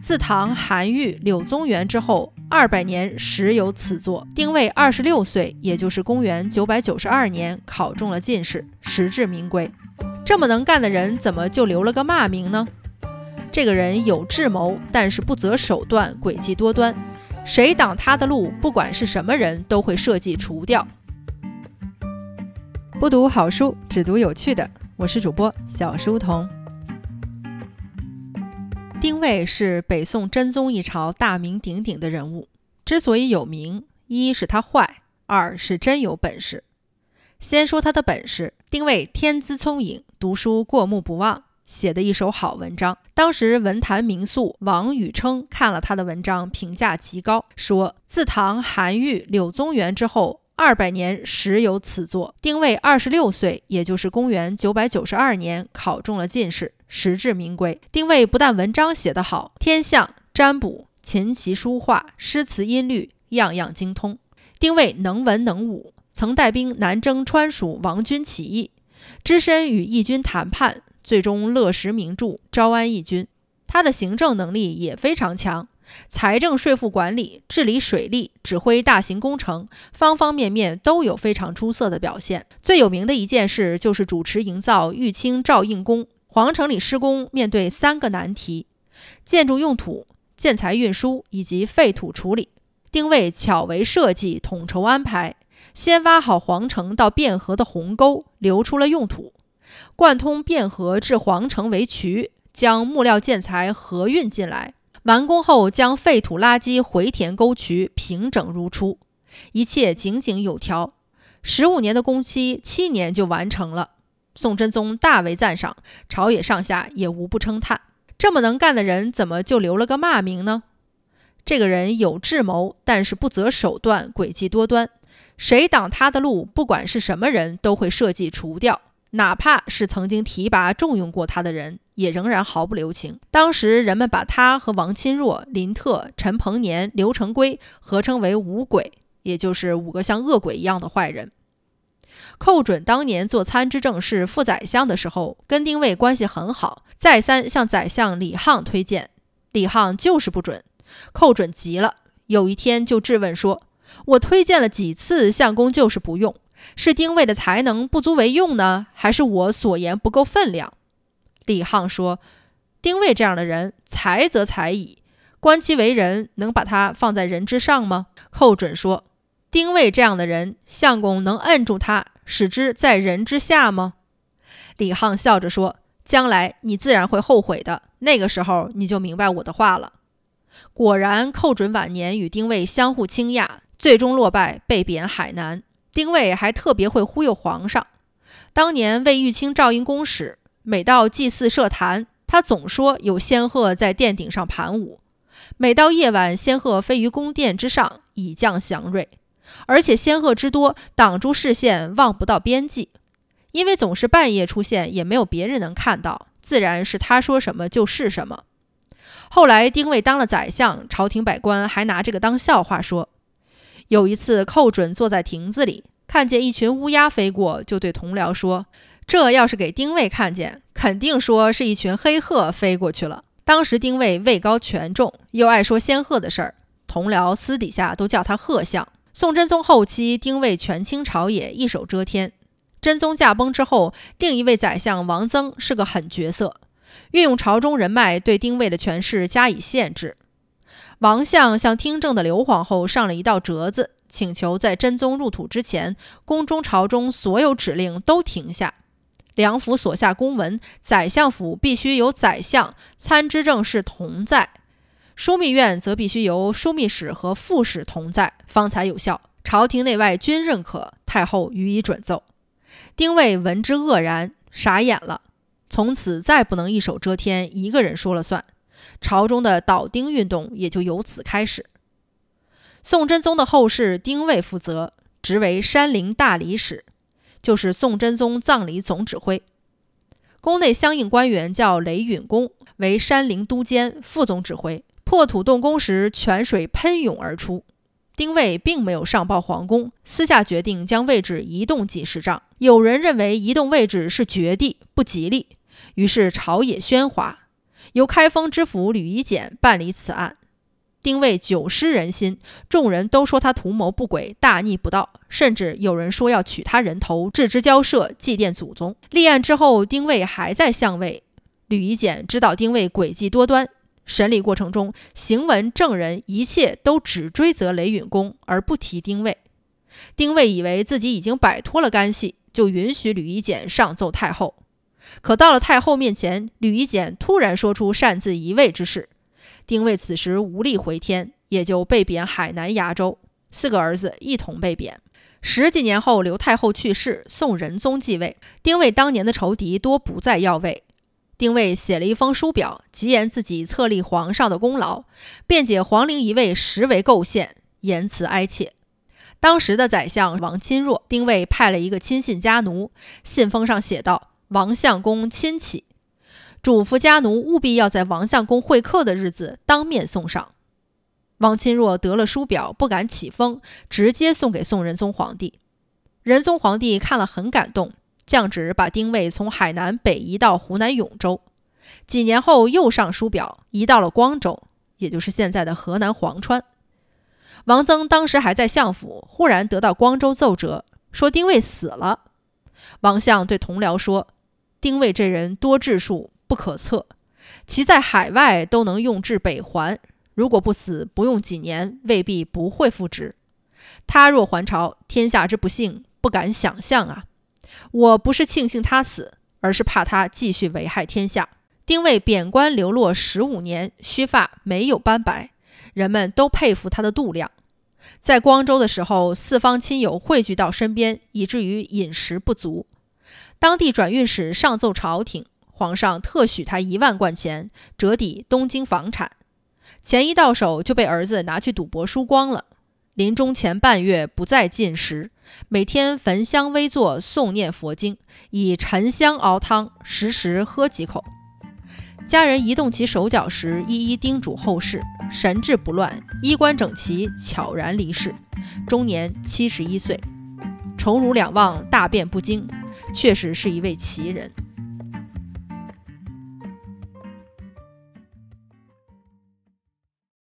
自唐韩愈、柳宗元之后二百年时有此作。丁谓二十六岁，也就是公元九百九十二年，考中了进士，实至名归。这么能干的人，怎么就留了个骂名呢？这个人有智谋，但是不择手段，诡计多端。谁挡他的路，不管是什么人，都会设计除掉。不读好书，只读有趣的。我是主播小书童。丁谓是北宋真宗一朝大名鼎鼎的人物。之所以有名，一是他坏，二是真有本事。先说他的本事，丁谓天资聪颖，读书过目不忘，写的一手好文章。当时文坛名宿王禹偁看了他的文章，评价极高，说自唐韩愈、柳宗元之后。二百年时有此作。丁谓二十六岁，也就是公元九百九十二年，考中了进士，实至名归。丁谓不但文章写得好，天象、占卜、琴棋书画、诗词音律，样样精通。丁谓能文能武，曾带兵南征川蜀王军起义，只身与义军谈判，最终勒实名著，招安义军。他的行政能力也非常强。财政税赋管理、治理水利、指挥大型工程，方方面面都有非常出色的表现。最有名的一件事就是主持营造玉清照应宫。皇城里施工面对三个难题：建筑用土、建材运输以及废土处理。丁谓巧为设计，统筹安排，先挖好皇城到汴河的鸿沟，留出了用土，贯通汴河至皇城为渠，将木料建材河运进来。完工后，将废土垃圾回填沟渠，平整如初，一切井井有条。十五年的工期，七年就完成了。宋真宗大为赞赏，朝野上下也无不称叹。这么能干的人，怎么就留了个骂名呢？这个人有智谋，但是不择手段，诡计多端。谁挡他的路，不管是什么人，都会设计除掉。哪怕是曾经提拔重用过他的人，也仍然毫不留情。当时人们把他和王钦若、林特、陈鹏年、刘成规合称为“五鬼”，也就是五个像恶鬼一样的坏人。寇准当年做参知政事、副宰相的时候，跟丁谓关系很好，再三向宰相李沆推荐，李沆就是不准。寇准急了，有一天就质问说：“我推荐了几次，相公就是不用。”是丁谓的才能不足为用呢，还是我所言不够分量？李沆说：“丁谓这样的人，才则才矣，观其为人，能把他放在人之上吗？”寇准说：“丁谓这样的人，相公能摁住他，使之在人之下吗？”李沆笑着说：“将来你自然会后悔的，那个时候你就明白我的话了。”果然，寇准晚年与丁谓相互倾轧，最终落败，被贬海南。丁谓还特别会忽悠皇上。当年为玉清照应公使，每到祭祀设坛，他总说有仙鹤在殿顶上盘舞。每到夜晚，仙鹤飞于宫殿之上，以降祥瑞。而且仙鹤之多，挡住视线，望不到边际。因为总是半夜出现，也没有别人能看到，自然是他说什么就是什么。后来丁谓当了宰相，朝廷百官还拿这个当笑话说。有一次，寇准坐在亭子里，看见一群乌鸦飞过，就对同僚说：“这要是给丁谓看见，肯定说是一群黑鹤飞过去了。”当时丁谓位高权重，又爱说仙鹤的事儿，同僚私底下都叫他鹤相。宋真宗后期，丁谓权倾朝野，一手遮天。真宗驾崩之后，另一位宰相王曾是个狠角色，运用朝中人脉，对丁谓的权势加以限制。王相向听政的刘皇后上了一道折子，请求在真宗入土之前，宫中朝中所有指令都停下。梁府所下公文，宰相府必须由宰相、参知政事同在；枢密院则必须由枢密使和副使同在，方才有效。朝廷内外均认可，太后予以准奏。丁谓闻之愕然，傻眼了。从此再不能一手遮天，一个人说了算。朝中的倒丁运动也就由此开始。宋真宗的后事，丁谓负责，职为山陵大理使，就是宋真宗葬礼总指挥。宫内相应官员叫雷允恭，为山陵都监、副总指挥。破土动工时，泉水喷涌而出。丁谓并没有上报皇宫，私下决定将位置移动几十丈。有人认为移动位置是绝地，不吉利，于是朝野喧哗。由开封知府吕夷简办理此案。丁谓久失人心，众人都说他图谋不轨、大逆不道，甚至有人说要取他人头置之交社，祭奠祖宗。立案之后，丁谓还在相位。吕夷简知道丁谓诡计多端，审理过程中，行文证人一切都只追责雷允公，而不提丁谓。丁谓以为自己已经摆脱了干系，就允许吕夷简上奏太后。可到了太后面前，吕夷简突然说出擅自移位之事。丁谓此时无力回天，也就被贬海南崖州，四个儿子一同被贬。十几年后，刘太后去世，宋仁宗继位。丁谓当年的仇敌多不在要位。丁谓写了一封书表，极言自己册立皇上的功劳，辩解皇陵一位实为构陷，言辞哀切。当时的宰相王钦若，丁谓派了一个亲信家奴，信封上写道：“王相公亲启。”嘱咐家奴务必要在王相公会客的日子当面送上。王钦若得了书表，不敢起封，直接送给宋仁宗皇帝。仁宗皇帝看了很感动，降旨把丁谓从海南北移到湖南永州。几年后又上书表，移到了光州，也就是现在的河南潢川。王曾当时还在相府，忽然得到光州奏折，说丁谓死了。王相对同僚说：“丁谓这人多智术。”不可测，其在海外都能用至北还。如果不死，不用几年，未必不会复职。他若还朝，天下之不幸，不敢想象啊！我不是庆幸他死，而是怕他继续危害天下。丁谓贬官流落十五年，须发没有斑白，人们都佩服他的度量。在光州的时候，四方亲友汇聚到身边，以至于饮食不足。当地转运使上奏朝廷。皇上特许他一万贯钱，折抵东京房产。钱一到手就被儿子拿去赌博输光了。临终前半月不再进食，每天焚香微坐诵念佛经，以沉香熬汤，时时喝几口。家人移动其手脚时，一一叮嘱后事，神志不乱，衣冠整齐，悄然离世，终年七十一岁。宠辱两忘，大便不惊，确实是一位奇人。